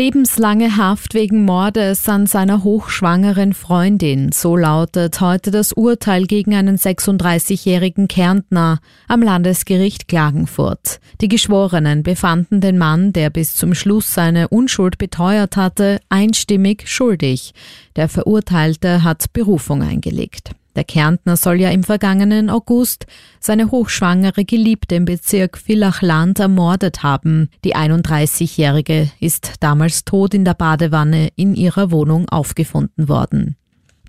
Lebenslange Haft wegen Mordes an seiner hochschwangeren Freundin, so lautet heute das Urteil gegen einen 36-jährigen Kärntner am Landesgericht Klagenfurt. Die Geschworenen befanden den Mann, der bis zum Schluss seine Unschuld beteuert hatte, einstimmig schuldig. Der Verurteilte hat Berufung eingelegt. Der Kärntner soll ja im vergangenen August seine hochschwangere Geliebte im Bezirk Villachland ermordet haben. Die 31-Jährige ist damals tot in der Badewanne in ihrer Wohnung aufgefunden worden.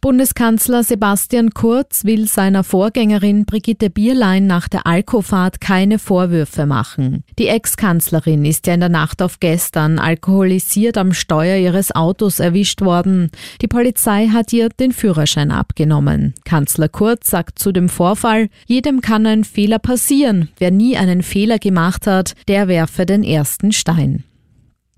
Bundeskanzler Sebastian Kurz will seiner Vorgängerin Brigitte Bierlein nach der Alkofahrt keine Vorwürfe machen. Die Ex-Kanzlerin ist ja in der Nacht auf gestern alkoholisiert am Steuer ihres Autos erwischt worden. Die Polizei hat ihr den Führerschein abgenommen. Kanzler Kurz sagt zu dem Vorfall, jedem kann ein Fehler passieren. Wer nie einen Fehler gemacht hat, der werfe den ersten Stein.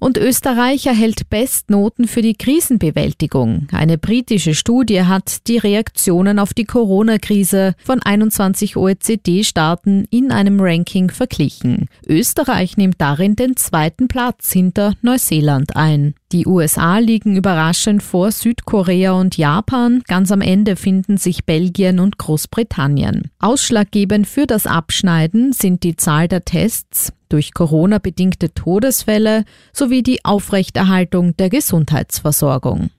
Und Österreich erhält Bestnoten für die Krisenbewältigung. Eine britische Studie hat die Reaktionen auf die Corona-Krise von 21 OECD-Staaten in einem Ranking verglichen. Österreich nimmt darin den zweiten Platz hinter Neuseeland ein. Die USA liegen überraschend vor Südkorea und Japan. Ganz am Ende finden sich Belgien und Großbritannien. Ausschlaggebend für das Abschneiden sind die Zahl der Tests, durch Corona bedingte Todesfälle sowie die Aufrechterhaltung der Gesundheitsversorgung.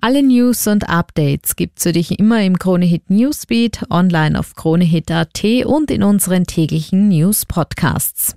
Alle News und Updates gibt's für dich immer im Kronehit Newsbeat, online auf kronehit.at und in unseren täglichen News Podcasts.